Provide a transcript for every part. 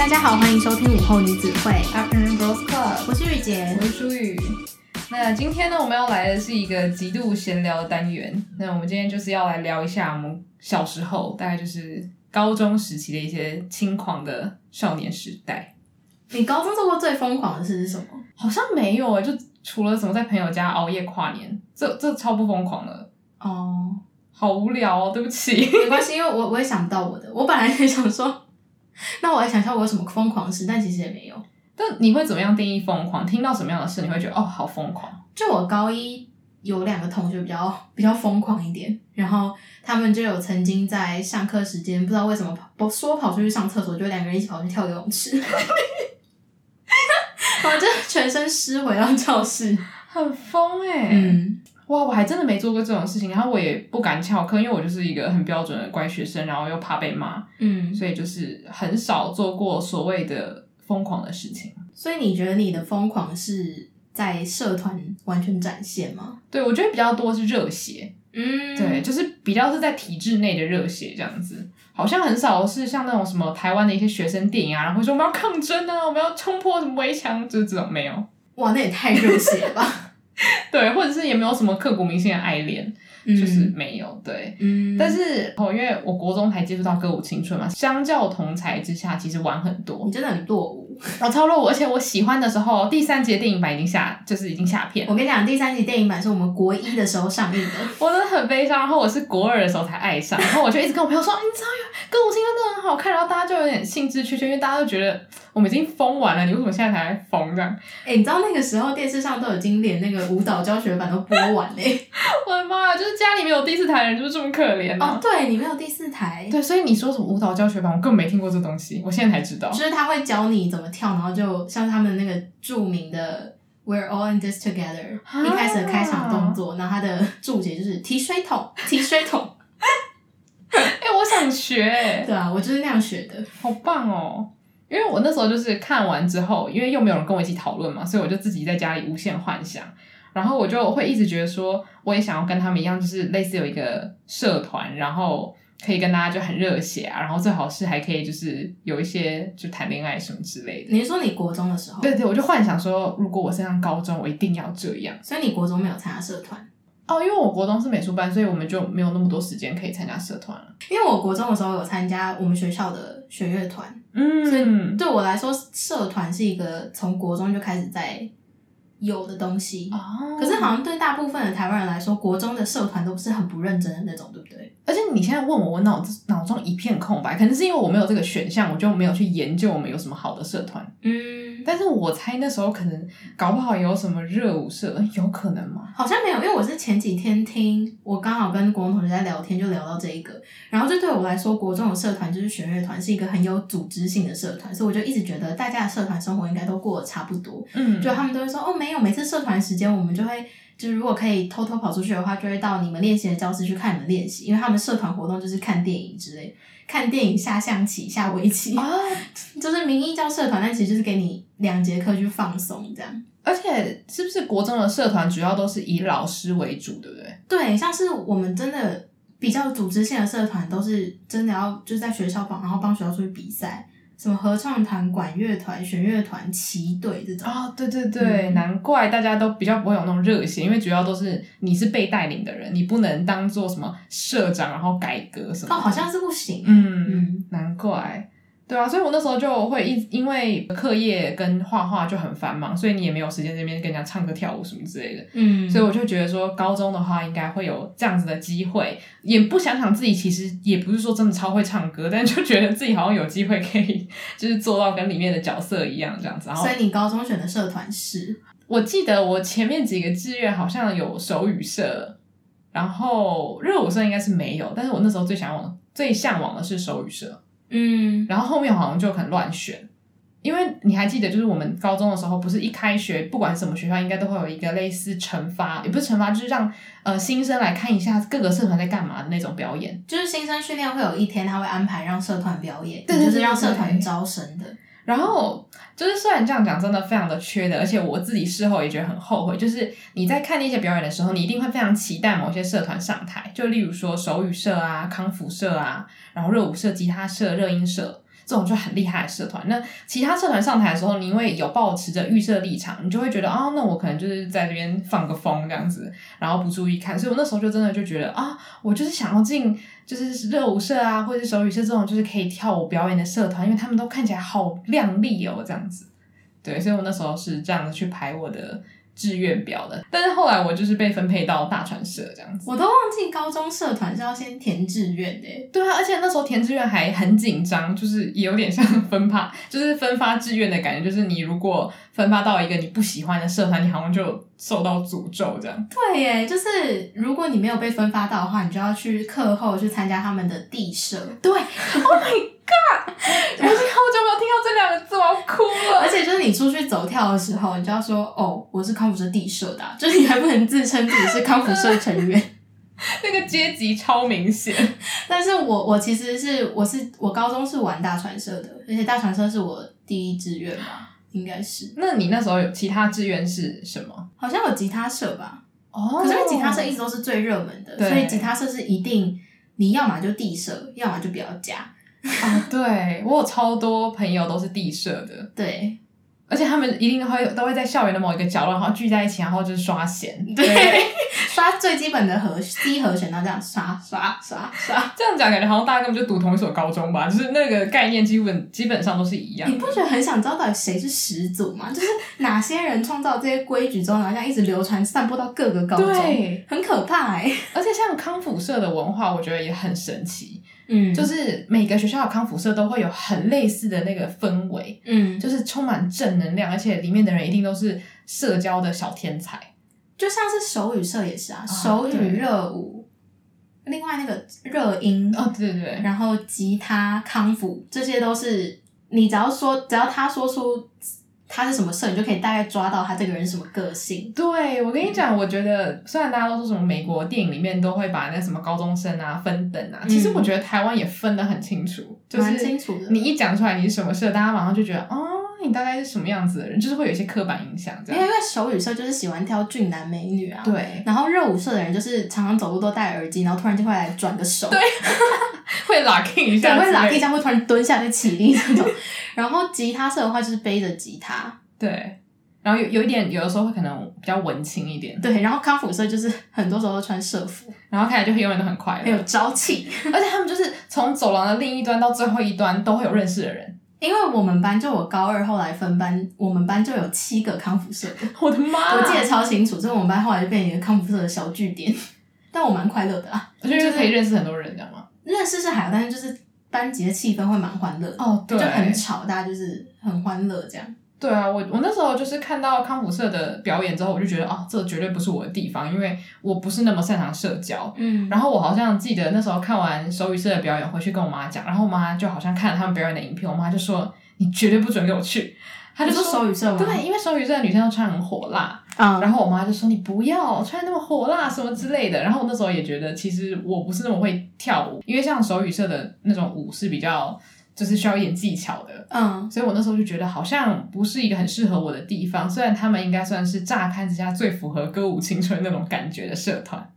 大家好，欢迎收听午后女子会 Afternoon Girls Club，我是玉洁，我是舒雨。那今天呢，我们要来的是一个极度闲聊的单元。那我们今天就是要来聊一下我们小时候，大概就是高中时期的一些轻狂的少年时代。你高中做过最疯狂的事是什么？好像没有诶，就除了什么在朋友家熬夜跨年，这这超不疯狂的哦，好无聊哦，对不起。没关系，因为我我也想不到我的，我本来也想说，那我来想一下我有什么疯狂的事，但其实也没有。但你会怎么样定义疯狂？听到什么样的事你会觉得哦，好疯狂？就我高一有两个同学比较比较疯狂一点，然后他们就有曾经在上课时间不知道为什么跑说跑出去上厕所，就两个人一起跑去跳游泳池，然后就全身湿回到教室，很疯哎、欸！嗯，哇，我还真的没做过这种事情，然后我也不敢翘课，因为我就是一个很标准的乖学生，然后又怕被骂，嗯，所以就是很少做过所谓的。疯狂的事情，所以你觉得你的疯狂是在社团完全展现吗？对，我觉得比较多是热血，嗯，对，就是比较是在体制内的热血这样子，好像很少是像那种什么台湾的一些学生电影啊，然后说我们要抗争啊，我们要冲破什么围墙，就是这种没有。哇，那也太热血了吧？对，或者是也没有什么刻骨铭心的爱恋。就是没有对，嗯，但是哦，因为我国中才接触到歌舞青春嘛，相较同才之下，其实晚很多。你真的很落伍，然后超落伍，而且我喜欢的时候，第三集的电影版已经下，就是已经下片。我跟你讲，第三集电影版是我们国一的时候上映的，我真的很悲伤。然后我是国二的时候才爱上，然后我就一直跟我朋友说，你知道有歌舞青春真的很好看，然后大家就有点兴致缺缺，因为大家都觉得我们已经疯完了，你为什么现在才来疯这样？哎、欸，你知道那个时候电视上都已经连那个舞蹈教学版都播完嘞，我的妈呀，就是家里没有第四台的人就是这么可怜哦。对，你没有第四台，对，所以你说什么舞蹈教学版，我根本没听过这东西，我现在才知道。就是他会教你怎么跳，然后就像他们那个著名的 "We're all in this together"，一开始的开场动作，然后他的注解就是提水桶，提水桶。哎、欸，我想学。对啊，我就是那样学的，好棒哦。因为我那时候就是看完之后，因为又没有人跟我一起讨论嘛，所以我就自己在家里无限幻想。然后我就会一直觉得说，我也想要跟他们一样，就是类似有一个社团，然后可以跟大家就很热血啊，然后最好是还可以就是有一些就谈恋爱什么之类的。你是说你国中的时候？对对，我就幻想说，如果我升上高中，我一定要这样。所以你国中没有参加社团？哦，因为我国中是美术班，所以我们就没有那么多时间可以参加社团了。因为我国中的时候有参加我们学校的学乐团，嗯，所以对我来说，社团是一个从国中就开始在。有的东西，哦，可是好像对大部分的台湾人来说，国中的社团都不是很不认真的那种，对不对？而且你现在问我，我脑子脑中一片空白，可能是因为我没有这个选项，我就没有去研究我们有什么好的社团。嗯，但是我猜那时候可能搞不好有什么热舞社，有可能吗？好像没有，因为我是前几天听，我刚好跟国中同学在聊天，就聊到这一个，然后就对我来说，国中的社团就是弦乐团，是一个很有组织性的社团，所以我就一直觉得大家的社团生活应该都过得差不多。嗯，就他们都会说，哦，没。没有，每次社团时间，我们就会就是如果可以偷偷跑出去的话，就会到你们练习的教室去看你们练习，因为他们社团活动就是看电影之类，看电影、下象棋、下围棋啊，就是名义叫社团，但其实就是给你两节课去放松这样。而且是不是国中的社团主要都是以老师为主，对不对？对，像是我们真的比较组织性的社团，都是真的要就是在学校帮，然后帮学校出去比赛。什么合唱团、管乐团、弦乐团、旗队这种啊、哦，对对对、嗯，难怪大家都比较不会有那种热血，因为主要都是你是被带领的人，你不能当做什么社长，然后改革什么。哦，好像是不行。嗯嗯，难怪。对啊，所以我那时候就会一因为课业跟画画就很繁忙，所以你也没有时间这边跟人家唱歌跳舞什么之类的。嗯，所以我就觉得说高中的话应该会有这样子的机会，也不想想自己其实也不是说真的超会唱歌，但就觉得自己好像有机会可以就是做到跟里面的角色一样这样子。然后，所以你高中选的社团是？我记得我前面几个志愿好像有手语社，然后热舞社应该是没有，但是我那时候最向往最向往的是手语社。嗯，然后后面好像就很乱选，因为你还记得，就是我们高中的时候，不是一开学，不管什么学校，应该都会有一个类似惩罚，也不是惩罚，就是让呃新生来看一下各个社团在干嘛的那种表演。就是新生训练会有一天，他会安排让社团表演，对，就是让社团招生的。然后就是虽然这样讲，真的非常的缺德，而且我自己事后也觉得很后悔。就是你在看那些表演的时候，你一定会非常期待某些社团上台，就例如说手语社啊、康复社啊。然后热舞社、吉他社、热音社，这种就很厉害的社团。那其他社团上台的时候，你因为有抱持着预设立场，你就会觉得啊，那我可能就是在这边放个风这样子，然后不注意看。所以我那时候就真的就觉得啊，我就是想要进就是热舞社啊，或者是手语社这种就是可以跳舞表演的社团，因为他们都看起来好靓丽哦，这样子。对，所以我那时候是这样子去排我的。志愿表的，但是后来我就是被分配到大传社这样子。我都忘记高中社团是要先填志愿的。对啊，而且那时候填志愿还很紧张，就是也有点像分发，就是分发志愿的感觉。就是你如果分发到一个你不喜欢的社团，你好像就受到诅咒这样。对耶，就是如果你没有被分发到的话，你就要去课后去参加他们的地社。对，Oh my God！我已经好久没有听到这两个字，我要哭了。而且就是你出去走跳的时候，你就要说：“哦，我是康复社地社的啊。”就是你还不能自称自己是康复社成员，那个阶级超明显。但是我我其实是我是我高中是玩大传社的，而且大传社是我第一志愿吧，应该是。那你那时候有其他志愿是什么？好像有吉他社吧。哦。可是吉他社一直都是最热门的，所以吉他社是一定你要么就地社，要么就不要加。啊，对，我有超多朋友都是地社的，对，而且他们一定会都会在校园的某一个角落，然后聚在一起，然后就是刷弦，对，对刷最基本的和低和弦，然后这样刷刷刷刷，这样讲感觉好像大家根本就读同一所高中吧，就是那个概念基本基本上都是一样。你不觉得很想知道到底谁是始祖吗？就是哪些人创造这些规矩之后，然后这样一直流传散播到各个高中，对，很可怕哎、欸。而且像康复社的文化，我觉得也很神奇。嗯，就是每个学校的康复社都会有很类似的那个氛围，嗯，就是充满正能量，而且里面的人一定都是社交的小天才，就像是手语社也是啊，啊手语热舞，另外那个热音哦，对对对，然后吉他康复，这些都是你只要说，只要他说出。他是什么社，你就可以大概抓到他这个人是什么个性。对，我跟你讲，我觉得虽然大家都说什么美国电影里面都会把那什么高中生啊分等啊，嗯、其实我觉得台湾也分得很清楚，就是清楚的。你一讲出来你是什么社，大家马上就觉得哦，你大概是什么样子的人，就是会有一些刻板印象这样。因为手语社就是喜欢挑俊男美女啊，对。然后热舞社的人就是常常走路都戴耳机，然后突然就会来转个手，对，会 locking 一下，会 locking 一下，会突然蹲下再起立那种。然后吉他社的话就是背着吉他，对。然后有有一点，有的时候会可能比较文青一点。对，然后康复社就是很多时候都穿社服，然后看起来就会永远都很快乐，很有朝气。而且他们就是从走廊的另一端到最后一端都会有认识的人。因为我们班就我高二后来分班，我们班就有七个康复社的。我的妈！我记得超清楚，所以我们班后来就变成一个康复社的小据点。但我蛮快乐的啊，我觉得可以认识很多人，知道吗？认识是还好，但是就是班级的气氛会蛮欢乐的哦，对，就很吵，大家就是很欢乐这样。对啊，我我那时候就是看到康复社的表演之后，我就觉得啊，这绝对不是我的地方，因为我不是那么擅长社交。嗯，然后我好像记得那时候看完手语社的表演，回去跟我妈讲，然后我妈就好像看了他们表演的影片，我妈就说：“你绝对不准给我去。”她就说：“手语社吗？”对，因为手语社的女生都穿很火辣。嗯，然后我妈就说：“你不要穿那么火辣什么之类的。”然后我那时候也觉得，其实我不是那么会跳舞，因为像手语社的那种舞是比较。就是需要一点技巧的，嗯，所以我那时候就觉得好像不是一个很适合我的地方。虽然他们应该算是乍看之下最符合歌舞青春那种感觉的社团，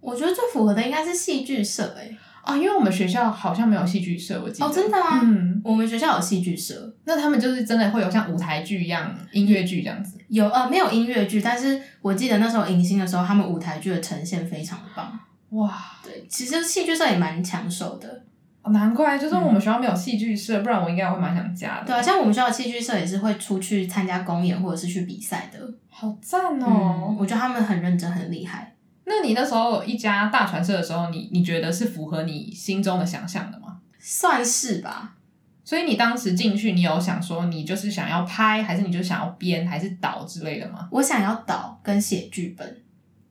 我觉得最符合的应该是戏剧社诶、欸。啊、哦，因为我们学校好像没有戏剧社，我记得。哦，真的啊？嗯，我们学校有戏剧社，那他们就是真的会有像舞台剧一样音乐剧这样子。有呃，没有音乐剧，但是我记得那时候迎新的时候，他们舞台剧的呈现非常的棒。哇，对，其实戏剧社也蛮抢手的。哦、难怪，就是我们学校没有戏剧社，嗯、不然我应该会蛮想加的。对啊，像我们学校的戏剧社也是会出去参加公演或者是去比赛的，好赞哦、嗯！我觉得他们很认真，很厉害。那你那时候一家大传社的时候，你你觉得是符合你心中的想象的吗？算是吧。所以你当时进去，你有想说你就是想要拍，还是你就想要编，还是导之类的吗？我想要导跟写剧本。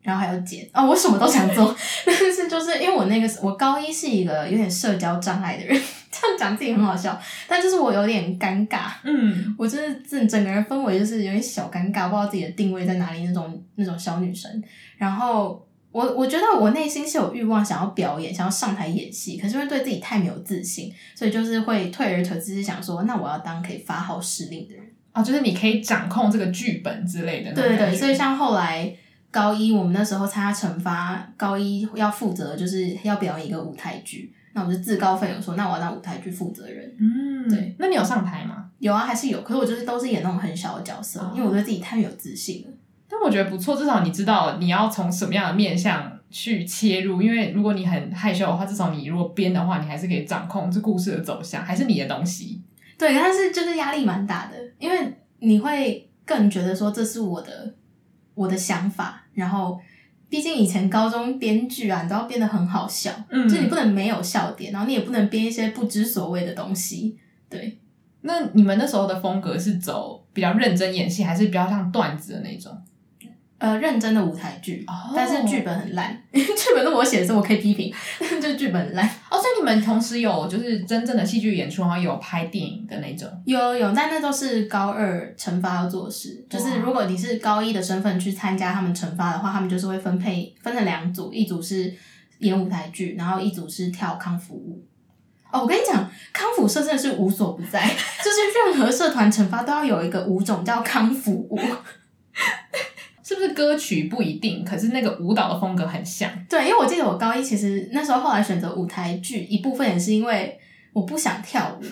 然后还有剪哦，我什么都想做，但是就是因为我那个我高一是一个有点社交障碍的人，这样讲自己很好笑，但就是我有点尴尬，嗯，我就是整整个人氛围就是有点小尴尬，不知道自己的定位在哪里那种那种小女生。然后我我觉得我内心是有欲望想要表演，想要上台演戏，可是因为对自己太没有自信，所以就是会退而求之，是想说那我要当可以发号施令的人哦，就是你可以掌控这个剧本之类的。对对对，所以像后来。高一我们那时候参加惩罚，高一要负责就是要表演一个舞台剧，那我就自告奋勇说，那我要当舞台剧负责人。嗯，对。那你有上台吗？有啊，还是有。可是我就是都是演那种很小的角色，哦、因为我对自己太没有自信了。但我觉得不错，至少你知道你要从什么样的面向去切入。因为如果你很害羞的话，至少你如果编的话，你还是可以掌控这故事的走向，还是你的东西。对，但是就是压力蛮大的，因为你会更觉得说这是我的我的想法，然后。毕竟以前高中编剧啊，你都要编得很好笑，嗯，就你不能没有笑点，然后你也不能编一些不知所谓的东西，对。那你们那时候的风格是走比较认真演戏，还是比较像段子的那种？呃，认真的舞台剧，oh. 但是剧本很烂。剧本是我写的，我可以批评，就是剧本很烂。哦，所以你们同时有就是真正的戏剧演出，然后有拍电影的那种？有有，但那都是高二惩罚要做的事。就是如果你是高一的身份去参加他们惩罚的话，他们就是会分配分成两组，一组是演舞台剧，然后一组是跳康复舞。哦，我跟你讲，康复社真的是无所不在，就是任何社团惩罚都要有一个舞种叫康复舞。是不是歌曲不一定，可是那个舞蹈的风格很像。对，因为我记得我高一其实那时候后来选择舞台剧，一部分也是因为我不想跳舞，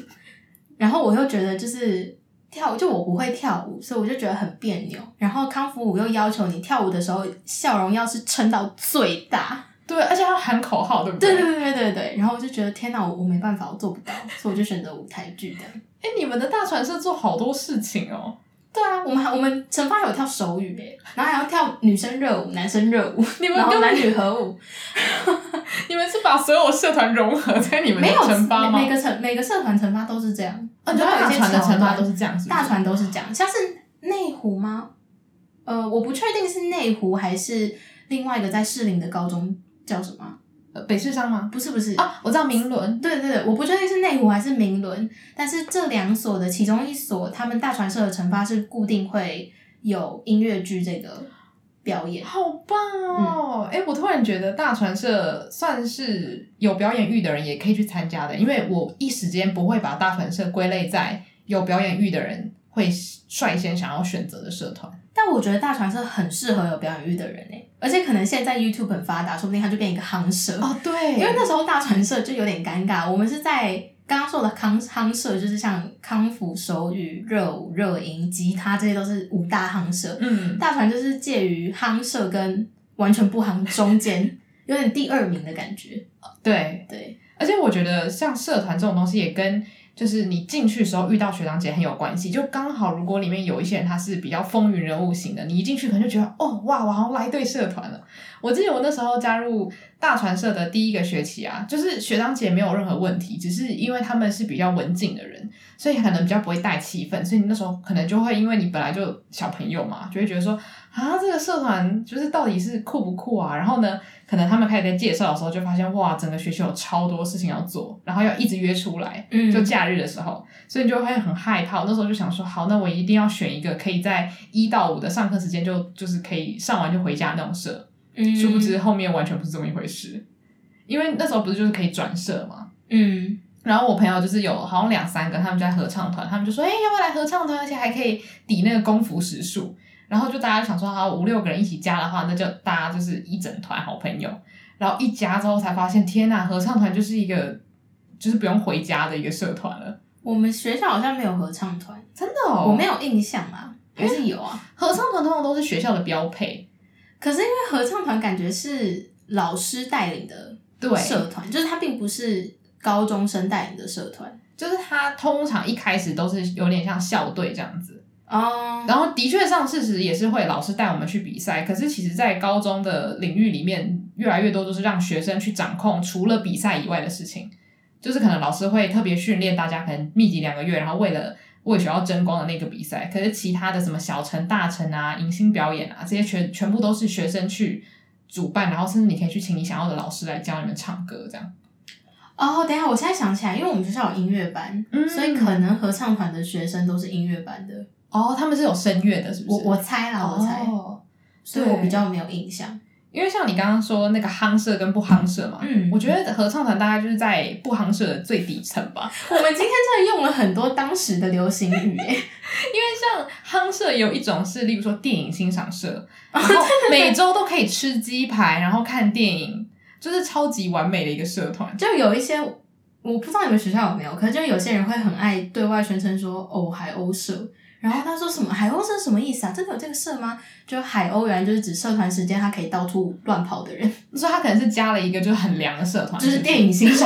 然后我又觉得就是跳就我不会跳舞，所以我就觉得很别扭。然后康复舞又要求你跳舞的时候笑容要是撑到最大，对，而且要喊口号，对不对？对对对对对。然后我就觉得天哪，我我没办法，我做不到，所以我就选择舞台剧的。哎，你们的大传社做好多事情哦。对啊，我们还我们成发有跳手语诶，然后还要跳女生热舞、男生热舞，你们然后男女合舞。你们是把所有社团融合在你们的成发吗？每个成每个社团成发都是这样，哦、你说大船的成发都是这样是是，大船都是这样，像是内湖吗？呃，我不确定是内湖还是另外一个在士林的高中叫什么。北市商吗？不是不是啊，我知道明伦。对对对，我不确定是内湖还是明伦，但是这两所的其中一所，他们大传社的成发是固定会有音乐剧这个表演，好棒哦！哎、嗯欸，我突然觉得大传社算是有表演欲的人也可以去参加的，因为我一时间不会把大传社归类在有表演欲的人会率先想要选择的社团。但我觉得大传社很适合有表演欲的人诶，而且可能现在 YouTube 很发达，说不定它就变一个夯社哦。对，因为那时候大传社就有点尴尬，我们是在刚刚说的康夯社，就是像康复、手语、热舞、热音、吉他这些都是五大夯社。嗯，大传就是介于夯社跟完全不夯中间，有点第二名的感觉。对对，而且我觉得像社团这种东西也跟。就是你进去的时候遇到学长姐很有关系，就刚好如果里面有一些人他是比较风云人物型的，你一进去可能就觉得哦哇，我好像来对社团了。我记得我那时候加入大传社的第一个学期啊，就是学长姐没有任何问题，只是因为他们是比较文静的人，所以可能比较不会带气氛，所以你那时候可能就会因为你本来就小朋友嘛，就会觉得说。啊，这个社团就是到底是酷不酷啊？然后呢，可能他们开始在介绍的时候，就发现哇，整个学期有超多事情要做，然后要一直约出来，嗯，就假日的时候，所以你就会很害怕。那时候就想说，好，那我一定要选一个可以在一到五的上课时间就就是可以上完就回家那种社。嗯，殊不知后面完全不是这么一回事，因为那时候不是就是可以转社嘛。嗯，然后我朋友就是有好像两三个，他们在合唱团，他们就说，哎，要不要来合唱团？而且还可以抵那个功夫时数。然后就大家想说，好，五六个人一起加的话，那就大家就是一整团好朋友。然后一加之后才发现，天呐，合唱团就是一个就是不用回家的一个社团了。我们学校好像没有合唱团，真的哦，我没有印象啊，还是有啊？合唱团通常都是学校的标配，可是因为合唱团感觉是老师带领的社团，就是它并不是高中生带领的社团，就是它通常一开始都是有点像校队这样子。哦，oh. 然后的确上事实也是会老师带我们去比赛，可是其实，在高中的领域里面，越来越多都是让学生去掌控除了比赛以外的事情，就是可能老师会特别训练大家，可能密集两个月，然后为了为学校争光的那个比赛，可是其他的什么小城、大城啊、迎新表演啊，这些全全部都是学生去主办，然后甚至你可以去请你想要的老师来教你们唱歌，这样。哦，oh, 等一下，我现在想起来，因为我们学校有音乐班，嗯、所以可能合唱团的学生都是音乐班的。哦，他们是有声乐的，是不是？我我猜啦，我猜，哦、所以我比较没有印象。因为像你刚刚说那个夯社跟不夯社嘛，嗯，我觉得合唱团大概就是在不夯社的最底层吧。我们今天真的用了很多当时的流行语，因为像夯社有一种是，例如说电影欣赏社，然后每周都可以吃鸡排，然后看电影。就是超级完美的一个社团。就有一些我不知道你们学校有没有，可是就有些人会很爱对外宣称说哦海鸥社。然后他说什么海鸥社什么意思啊？真的有这个社吗？就海鸥原来就是指社团时间他可以到处乱跑的人，所以他可能是加了一个就是很凉的社团，就是电影新手，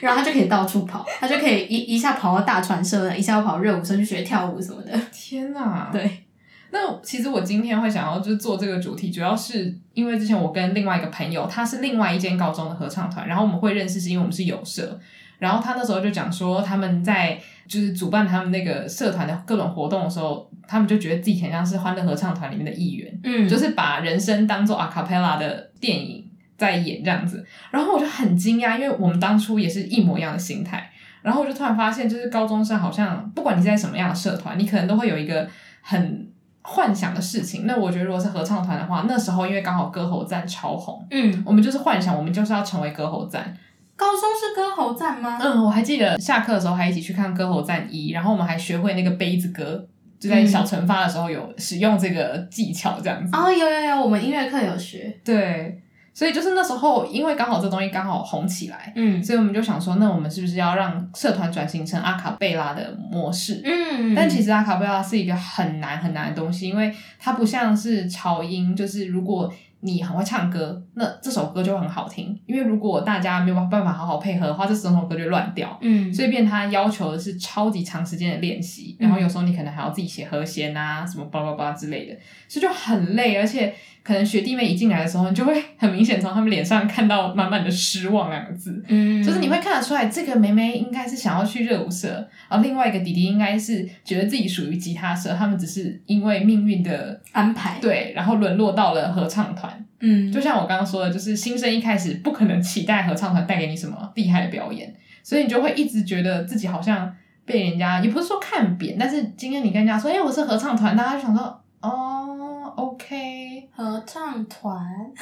然后他就可以到处跑，他就可以一一下跑到大船社，一下要跑热舞社去学跳舞什么的。天哪！对，那其实我今天会想要就是做这个主题，主要是因为之前我跟另外一个朋友，他是另外一间高中的合唱团，然后我们会认识是因为我们是有社，然后他那时候就讲说他们在。就是主办他们那个社团的各种活动的时候，他们就觉得自己很像是欢乐合唱团里面的一员，嗯，就是把人生当做 a cappella 的电影在演这样子。然后我就很惊讶，因为我们当初也是一模一样的心态。然后我就突然发现，就是高中生好像不管你在什么样的社团，你可能都会有一个很幻想的事情。那我觉得如果是合唱团的话，那时候因为刚好歌喉站超红，嗯，我们就是幻想我们就是要成为歌喉站。高中是歌喉站吗？嗯，我还记得下课的时候还一起去看歌喉站一，然后我们还学会那个杯子歌，就在小惩罚的时候有使用这个技巧，这样子。哦，有有有，我们音乐课有学。对，所以就是那时候，因为刚好这东西刚好红起来，嗯，所以我们就想说，那我们是不是要让社团转型成阿卡贝拉的模式？嗯，但其实阿卡贝拉是一个很难很难的东西，因为它不像是潮音，就是如果。你很会唱歌，那这首歌就会很好听。因为如果大家没有办法好好配合的话，这整首歌就乱掉。嗯，所以变它要求的是超级长时间的练习，然后有时候你可能还要自己写和弦啊，什么叭叭叭之类的，所以就很累，而且。可能学弟妹一进来的时候，你就会很明显从他们脸上看到满满的失望两个字。嗯，就是你会看得出来，这个妹妹应该是想要去热舞社，然后另外一个弟弟应该是觉得自己属于吉他社，他们只是因为命运的安排，对，然后沦落到了合唱团。嗯，就像我刚刚说的，就是新生一开始不可能期待合唱团带给你什么厉害的表演，所以你就会一直觉得自己好像被人家也不是说看扁，但是今天你跟人家说，哎，我是合唱团，大家就想说，哦，OK。合唱团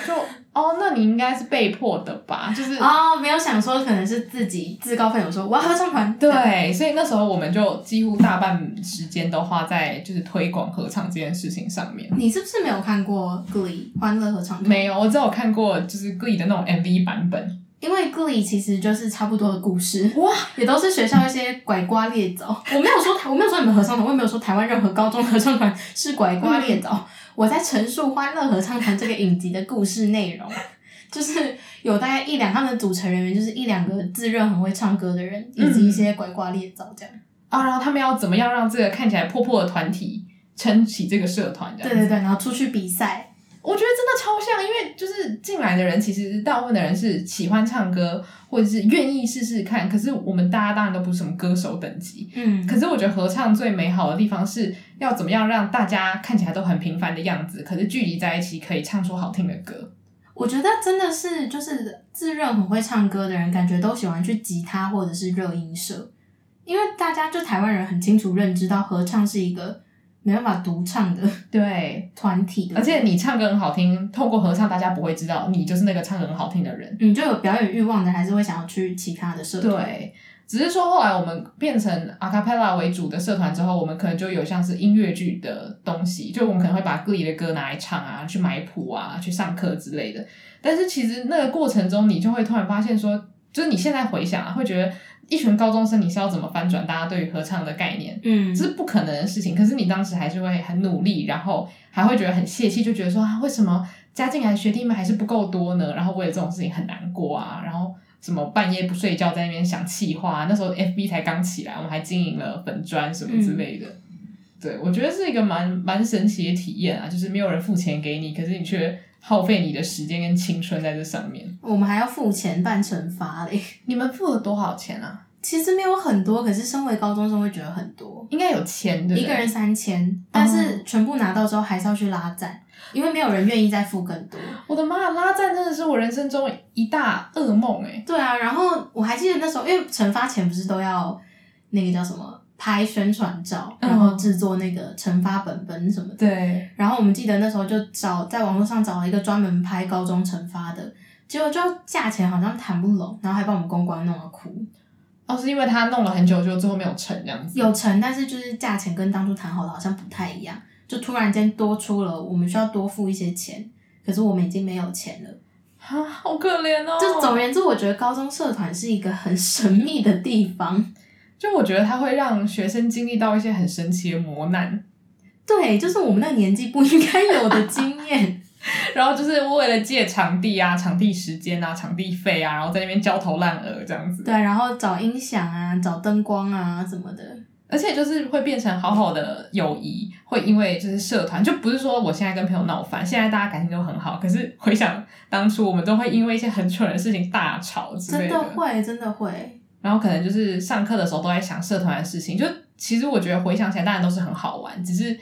就哦，那你应该是被迫的吧？就是哦，没有想说可能是自己自告奋勇说我要合唱团。对，所以那时候我们就几乎大半时间都花在就是推广合唱这件事情上面。你是不是没有看过 Glee 欢乐合唱团？没有，我只有看过就是 Glee 的那种 MV 版本。因为 Glee 其实就是差不多的故事哇，也都是学校一些拐瓜裂枣。我没有说台，我没有说你们合唱团，我也没有说台湾任何高中合唱团是拐瓜裂枣。嗯我在陈述《欢乐合唱团》这个影集的故事内容，就是有大概一两，他们的组成人员就是一两个自认很会唱歌的人，以及一些拐瓜裂枣这样。啊，然后他们要怎么样让这个看起来破破的团体撑起这个社团？对对对，然后出去比赛。我觉得真的超像，因为就是进来的人，其实大部分的人是喜欢唱歌，或者是愿意试试看。可是我们大家当然都不是什么歌手等级，嗯。可是我觉得合唱最美好的地方是要怎么样让大家看起来都很平凡的样子，可是聚集在一起可以唱出好听的歌。我觉得真的是就是自认很会唱歌的人，感觉都喜欢去吉他或者是热音社，因为大家就台湾人很清楚认知到合唱是一个。没办法独唱的对团体的，而且你唱歌很好听，透过合唱大家不会知道你就是那个唱歌很好听的人。你就有表演欲望的，还是会想要去其他的社团。对，只是说后来我们变成 a cappella 为主的社团之后，我们可能就有像是音乐剧的东西，就我们可能会把 Glee 的歌拿来唱啊，去买谱啊，去上课之类的。但是其实那个过程中，你就会突然发现说，就是你现在回想啊，会觉得。一群高中生，你是要怎么翻转大家对于合唱的概念？嗯，这是不可能的事情。可是你当时还是会很努力，然后还会觉得很泄气，就觉得说啊，为什么加进来的学弟们还是不够多呢？然后为了这种事情很难过啊，然后什么半夜不睡觉在那边想气话。那时候 FB 才刚起来，我们还经营了粉专什么之类的。嗯、对，我觉得是一个蛮蛮神奇的体验啊，就是没有人付钱给你，可是你却。耗费你的时间跟青春在这上面，我们还要付钱办惩罚嘞。你们付了多少钱啊？其实没有很多，可是身为高中生会觉得很多。应该有钱的，一个人三千，但是全部拿到之后还是要去拉赞，因为没有人愿意再付更多。我的妈，拉赞真的是我人生中一大噩梦哎。对啊，然后我还记得那时候，因为惩罚前不是都要那个叫什么？拍宣传照，然后制作那个惩罚本本什么的。嗯。对。然后我们记得那时候就找在网络上找了一个专门拍高中惩罚的，结果就价钱好像谈不拢，然后还把我们公关弄了哭。哦，是因为他弄了很久，就最后没有成这样子。有成，但是就是价钱跟当初谈好的好像不太一样，就突然间多出了，我们需要多付一些钱，可是我们已经没有钱了。啊，好可怜哦。就总而言之，我觉得高中社团是一个很神秘的地方。就我觉得它会让学生经历到一些很神奇的磨难。对，就是我们那年纪不应该有的经验。然后就是为了借场地啊、场地时间啊、场地费啊，然后在那边焦头烂额这样子。对，然后找音响啊、找灯光啊什么的。而且就是会变成好好的友谊，会因为就是社团，就不是说我现在跟朋友闹翻，现在大家感情都很好。可是回想当初，我们都会因为一些很蠢的事情大吵之类的。真的会，真的会。然后可能就是上课的时候都在想社团的事情，就其实我觉得回想起来，当然都是很好玩，只是。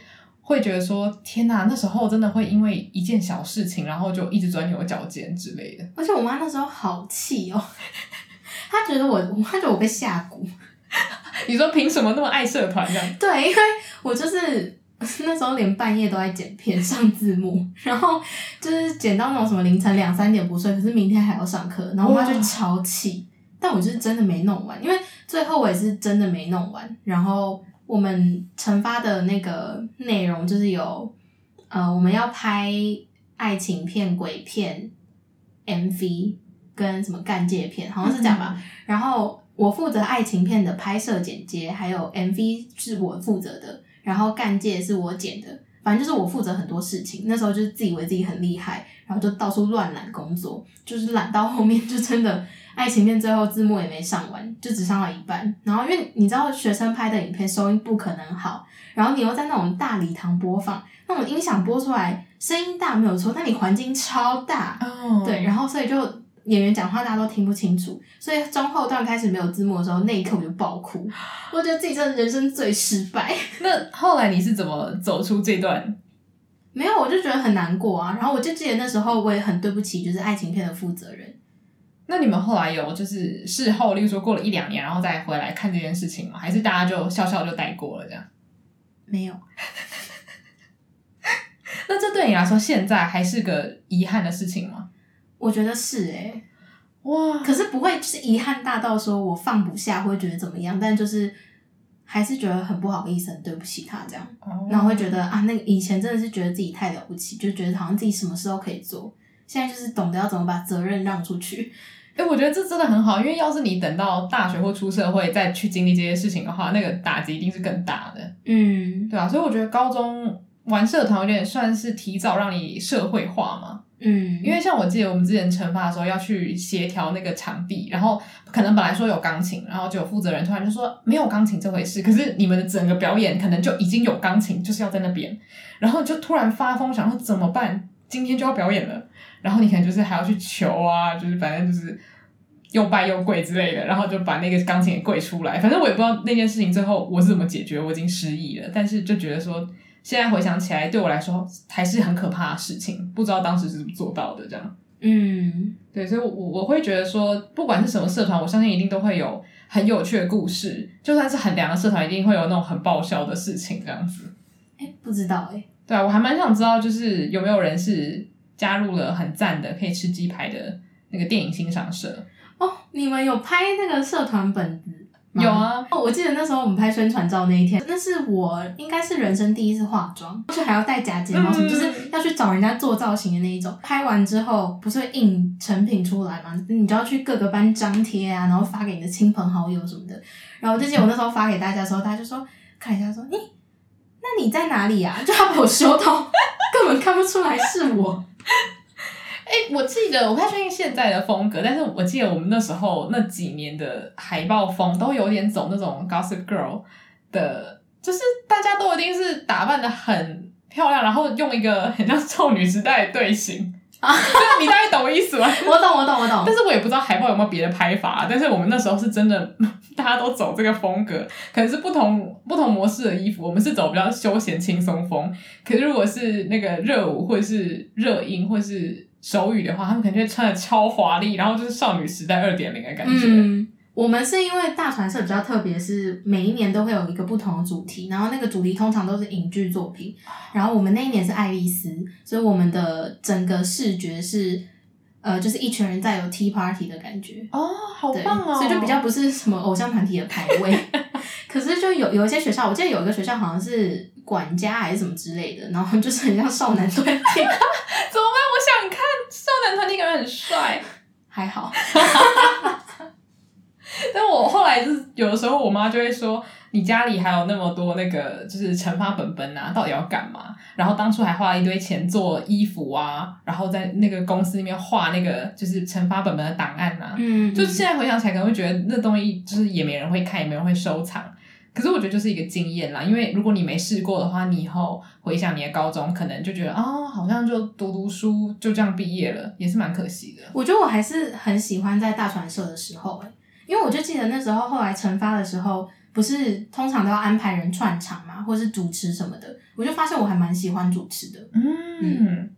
会觉得说天哪，那时候真的会因为一件小事情，然后就一直钻牛角尖之类的。而且我妈那时候好气哦，她觉得我，她觉得我被下蛊。你说凭什么那么爱社团这样？对，因为我就是那时候连半夜都在剪片、上字幕，然后就是剪到那种什么凌晨两三点不睡，可是明天还要上课，然后我妈就超气。但我就是真的没弄完，因为最后我也是真的没弄完，然后。我们惩罚的那个内容就是有，呃，我们要拍爱情片、鬼片、MV 跟什么干戒片，好像是这样吧。嗯、然后我负责爱情片的拍摄剪接，还有 MV 是我负责的，然后干戒是我剪的，反正就是我负责很多事情。那时候就是自以为自己很厉害，然后就到处乱揽工作，就是揽到后面就真的。爱情片最后字幕也没上完，就只上了一半。然后因为你知道学生拍的影片收音不可能好，然后你又在那种大礼堂播放，那种音响播出来声音大没有错，但你环境超大，oh. 对，然后所以就演员讲话大家都听不清楚，所以中后段开始没有字幕的时候，那一刻我就爆哭，我觉得自己真的人生最失败。那后来你是怎么走出这段？没有，我就觉得很难过啊。然后我就记得那时候我也很对不起，就是爱情片的负责人。那你们后来有就是事后，例如说过了一两年，然后再回来看这件事情吗？还是大家就笑笑就带过了这样？没有。那这对你来说，现在还是个遗憾的事情吗？我觉得是诶、欸、哇！可是不会就是遗憾大到说我放不下，会觉得怎么样？但就是还是觉得很不好意思，很对不起他这样。哦。然后会觉得啊，那个以前真的是觉得自己太了不起，就觉得好像自己什么事都可以做。现在就是懂得要怎么把责任让出去。哎、欸，我觉得这真的很好，因为要是你等到大学或出社会再去经历这些事情的话，那个打击一定是更大的。嗯，对啊，所以我觉得高中玩社团有点算是提早让你社会化嘛。嗯，因为像我记得我们之前成发的时候要去协调那个场地，然后可能本来说有钢琴，然后就有负责人突然就说没有钢琴这回事，可是你们的整个表演可能就已经有钢琴，就是要在那边，然后就突然发疯，想说怎么办？今天就要表演了。然后你可能就是还要去求啊，就是反正就是又拜又跪之类的，然后就把那个钢琴给跪出来。反正我也不知道那件事情最后我是怎么解决，我已经失忆了。但是就觉得说，现在回想起来，对我来说还是很可怕的事情。不知道当时是怎么做到的，这样。嗯，对，所以我我会觉得说，不管是什么社团，我相信一定都会有很有趣的故事。就算是很凉的社团，一定会有那种很爆笑的事情，这样子。哎，不知道哎。对啊，我还蛮想知道，就是有没有人是。加入了很赞的可以吃鸡排的那个电影欣赏社哦，你们有拍那个社团本？有啊，哦，我记得那时候我们拍宣传照那一天，那是我应该是人生第一次化妆，就还要戴假睫毛什么，嗯，就是要去找人家做造型的那一种。拍完之后不是会印成品出来吗？你就要去各个班张贴啊，然后发给你的亲朋好友什么的。然后我就记得我那时候发给大家的时候，大家就说看一下说，咦，那你在哪里啊？就他把我修到 根本看不出来是我。我记得我不太确定现在的风格，但是我记得我们那时候那几年的海报风都有点走那种 Gossip Girl 的，就是大家都一定是打扮的很漂亮，然后用一个很像少女时代的队形啊，你大概懂我意思吗？我懂，我懂，我懂。但是我也不知道海报有没有别的拍法，但是我们那时候是真的，大家都走这个风格，可能是不同不同模式的衣服，我们是走比较休闲轻松风，可是如果是那个热舞或者是热音或者是。手语的话，他们肯定会穿的超华丽，然后就是少女时代二点零的感觉。嗯，我们是因为大传社比较特别，是每一年都会有一个不同的主题，然后那个主题通常都是影剧作品。然后我们那一年是爱丽丝，所以我们的整个视觉是呃，就是一群人在有 tea party 的感觉。哦，好棒哦！所以就比较不是什么偶像团体的排位。可是就有有一些学校，我记得有一个学校好像是管家还是什么之类的，然后就是很像少男团体。怎么办？我想看少男团体，感觉很帅，还好。但我后来就是有的时候，我妈就会说：“你家里还有那么多那个就是乘法本本啊，到底要干嘛？”然后当初还花了一堆钱做衣服啊，然后在那个公司里面画那个就是乘法本本的档案啊。嗯，嗯，就现在回想起来，可能会觉得那东西就是也没人会看，也没人会收藏。可是我觉得就是一个经验啦，因为如果你没试过的话，你以后回想你的高中，可能就觉得啊、哦，好像就读读书就这样毕业了，也是蛮可惜的。我觉得我还是很喜欢在大传社的时候、欸，因为我就记得那时候后来成发的时候，不是通常都要安排人串场嘛，或是主持什么的，我就发现我还蛮喜欢主持的。嗯，嗯，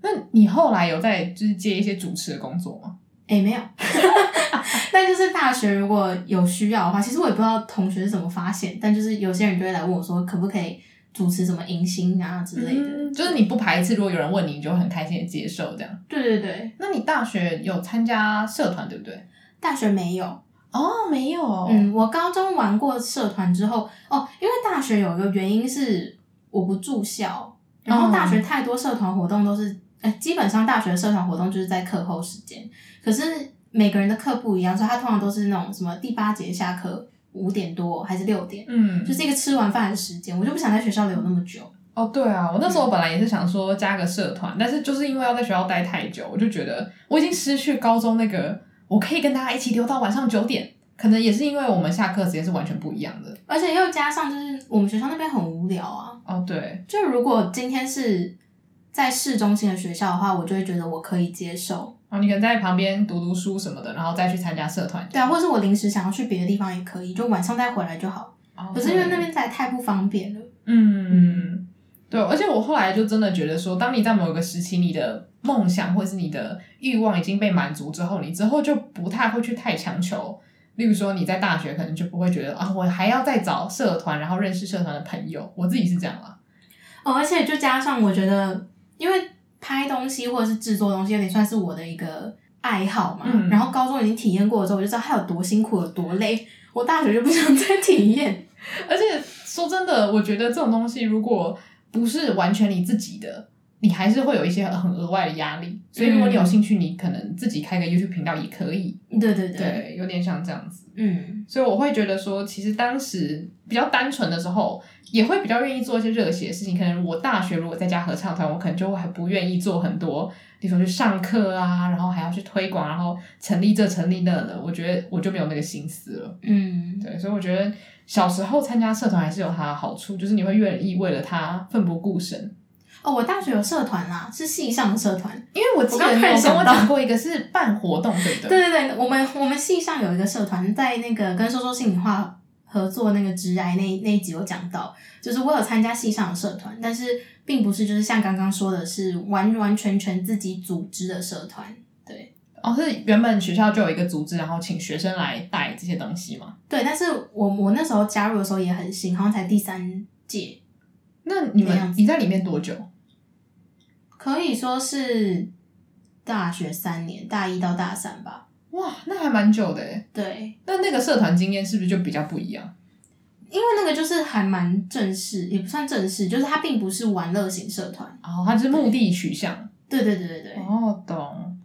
那你后来有在就是接一些主持的工作吗？诶、欸、没有。但就是大学如果有需要的话，其实我也不知道同学是怎么发现，但就是有些人就会来问我说，可不可以主持什么迎新啊之类的、嗯。就是你不排斥，如果有人问你，你就很开心的接受这样。对对对。那你大学有参加社团对不对？大学没有哦，没有。嗯，我高中玩过社团之后，哦，因为大学有一个原因是我不住校，然后大学太多社团活动都是，哎、嗯，基本上大学的社团活动就是在课后时间，可是。每个人的课不一样，所以他通常都是那种什么第八节下课五点多还是六点，嗯，就是一个吃完饭的时间，我就不想在学校留那么久。哦，对啊，我那时候本来也是想说加个社团，嗯，但是就是因为要在学校待太久，我就觉得我已经失去高中那个我可以跟大家一起留到晚上九点，可能也是因为我们下课时间是完全不一样的，而且又加上就是我们学校那边很无聊啊。哦，对，就如果今天是在市中心的学校的话，我就会觉得我可以接受。啊，你可能在旁边读读书什么的，然后再去参加社团。对啊，或者是我临时想要去别的地方也可以，就晚上再回来就好。哦，可是因为那边实在太不方便了。嗯，对，而且我后来就真的觉得说，当你在某一个时期，你的梦想或者是你的欲望已经被满足之后，你之后就不太会去太强求。例如说，你在大学可能就不会觉得啊，我还要再找社团，然后认识社团的朋友。我自己是这样啦。哦，而且就加上我觉得，因为。拍东西或者是制作东西，有点算是我的一个爱好嘛。嗯、然后高中已经体验过了之后，我就知道它有多辛苦，有多累。我大学就不想再体验。而且说真的，我觉得这种东西如果不是完全你自己的，你还是会有一些很额外的压力。所以如果你有兴趣，你可能自己开个 YouTube 频道也可以。对对对，对，有点像这样子。嗯，所以我会觉得说，其实当时比较单纯的时候。也会比较愿意做一些热血的事情。可能我大学如果在家合唱团，我可能就还不愿意做很多，比如说去上课啊，然后还要去推广，然后成立这成立那的。我觉得我就没有那个心思了。嗯，对，所以我觉得小时候参加社团还是有它的好处，就是你会愿意为了它奋不顾身。哦，我大学有社团啦，是系上的社团，因为我记得你有跟我讲过一个是办活动，对不对？对对对，我们我们系上有一个社团，在那个跟说说心里话。合作那个职涯那那一集有讲到，就是我有参加系上的社团，但是并不是就是像刚刚说的是完完全全自己组织的社团，对。哦，是原本学校就有一个组织，然后请学生来带这些东西吗？对，但是我我那时候加入的时候也很新，好像才第三届。那你们你在里面多久？可以说是大学三年，大一到大三吧。哇，那还蛮久的诶。对，那那个社团经验是不是就比较不一样？因为那个就是还蛮正式，也不算正式，就是它并不是玩乐型社团哦，它是目的取向。对对对对对。哦，懂。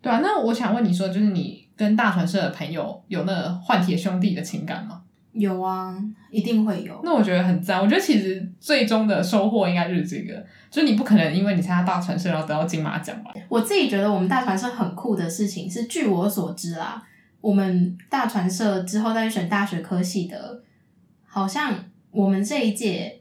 对啊，那我想问你说，就是你跟大传社的朋友有那个换铁兄弟的情感吗？有啊，一定会有。那我觉得很赞。我觉得其实最终的收获应该就是这个，就是你不可能因为你参加大传社然后得到金马奖吧？我自己觉得我们大传社很酷的事情是，据我所知啦，我们大传社之后再去选大学科系的，好像我们这一届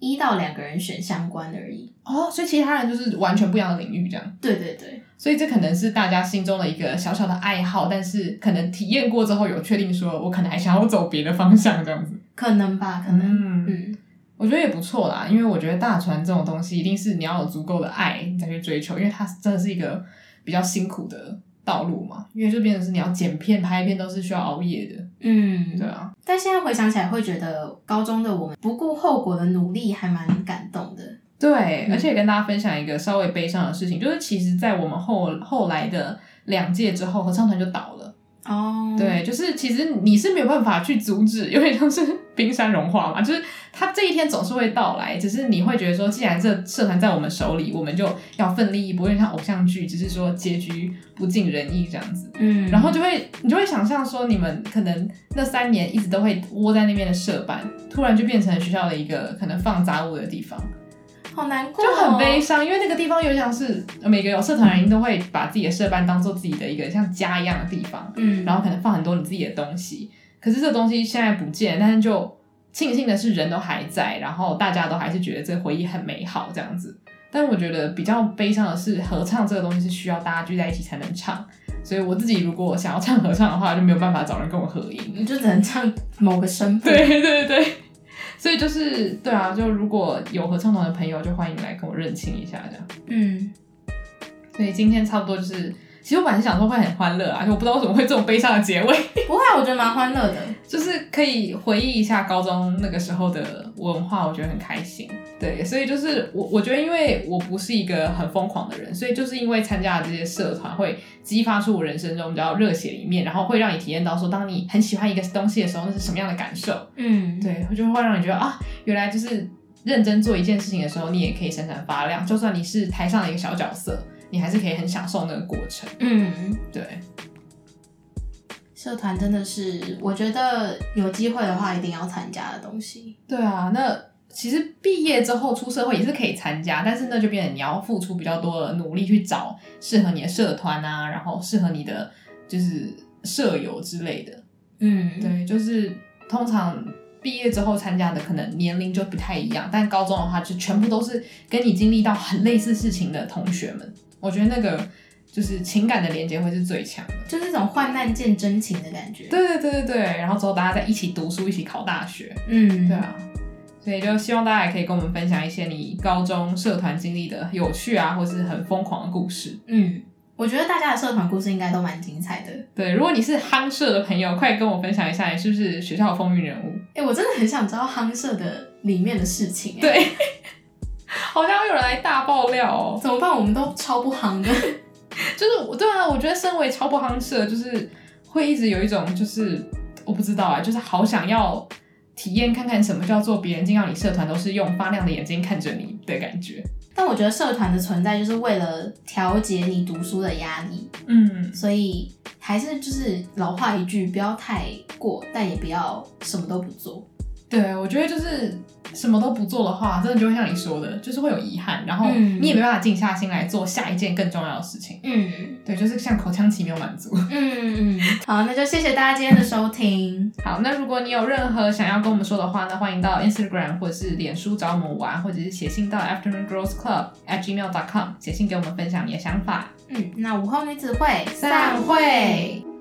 一到两个人选相关而已。哦，所以其他人就是完全不一样的领域，这样。对对对。所以这可能是大家心中的一个小小的爱好，但是可能体验过之后有确定说，我可能还想要走别的方向这样子。可能吧，可能。嗯，嗯，我觉得也不错啦，因为我觉得大船这种东西，一定是你要有足够的爱你再去追求，因为它真的是一个比较辛苦的道路嘛。因为就变成是你要剪片、拍片都是需要熬夜的。嗯，对啊。但现在回想起来，会觉得高中的我们不顾后果的努力，还蛮感动的。对，而且跟大家分享一个稍微悲伤的事情，就是其实，在我们后后来的两届之后，合唱团就倒了。哦，oh. 对，就是其实你是没有办法去阻止，有点像是冰山融化嘛，就是它这一天总是会到来，只是你会觉得说，既然这社团在我们手里，我们就要奋力一搏，有点像偶像剧，只是说结局不尽人意这样子。嗯，然后就会你就会想象说，你们可能那三年一直都会窝在那边的社办，突然就变成学校的一个可能放杂物的地方。好难过，哦，就很悲伤，因为那个地方有点像是每个有社团人都会把自己的社办当做自己的一个像家一样的地方，嗯，然后可能放很多你自己的东西。可是这东西现在不见，但是就庆幸的是人都还在，然后大家都还是觉得这个回忆很美好这样子。但我觉得比较悲伤的是，合唱这个东西是需要大家聚在一起才能唱，所以我自己如果想要唱合唱的话，就没有办法找人跟我合音，你就只能唱某个声部。对对对。所以就是对啊，就如果有合唱团的朋友，就欢迎来跟我认亲一下这样。嗯，所以今天差不多就是。其实我本来想说会很欢乐啊，就我不知道为什么会这种悲伤的结尾。不会，我觉得蛮欢乐的，就是可以回忆一下高中那个时候的文化，我觉得很开心。对，所以就是我我觉得，因为我不是一个很疯狂的人，所以就是因为参加了这些社团，会激发出我人生中比较热血的一面，然后会让你体验到说，当你很喜欢一个东西的时候，那是什么样的感受。嗯，对，就会让你觉得啊，原来就是认真做一件事情的时候，你也可以闪闪发亮，就算你是台上的一个小角色。你还是可以很享受那个过程。嗯，对。社团真的是，我觉得有机会的话一定要参加的东西。对啊，那其实毕业之后出社会也是可以参加，但是那就变成你要付出比较多的努力去找适合你的社团啊，然后适合你的就是舍友之类的。嗯，对，就是通常毕业之后参加的可能年龄就不太一样，但高中的话就全部都是跟你经历到很类似事情的同学们。我觉得那个就是情感的连接会是最强的，就是那种患难见真情的感觉。对对对对对，然后之后大家在一起读书，一起考大学。嗯，对啊，所以就希望大家也可以跟我们分享一些你高中社团经历的有趣啊，或是很疯狂的故事。嗯，我觉得大家的社团故事应该都蛮精彩的。对，如果你是夯社的朋友，快跟我分享一下，你是不是学校的风云人物？哎、欸，我真的很想知道夯社的里面的事情。对。好像有人来大爆料哦，怎么办？我们都超不夯的，就是对啊，我觉得身为超不夯社，就是会一直有一种就是我不知道啊，就是好想要体验看看什么叫做别人进到你社团都是用发亮的眼睛看着你的感觉。但我觉得社团的存在就是为了调节你读书的压力，嗯，所以还是就是老话一句，不要太过，但也不要什么都不做。对，我觉得就是。什么都不做的话，真的就会像你说的，就是会有遗憾，然后你也没办法静下心来做下一件更重要的事情。嗯，对，就是像口腔期没有满足。嗯嗯，好，那就谢谢大家今天的收听。好，那如果你有任何想要跟我们说的话，那欢迎到 Instagram 或者是脸书找我们玩，或者是写信到 Afternoon Girls Club at gmail dot com 写信给我们分享你的想法。嗯，那午后女子会散会。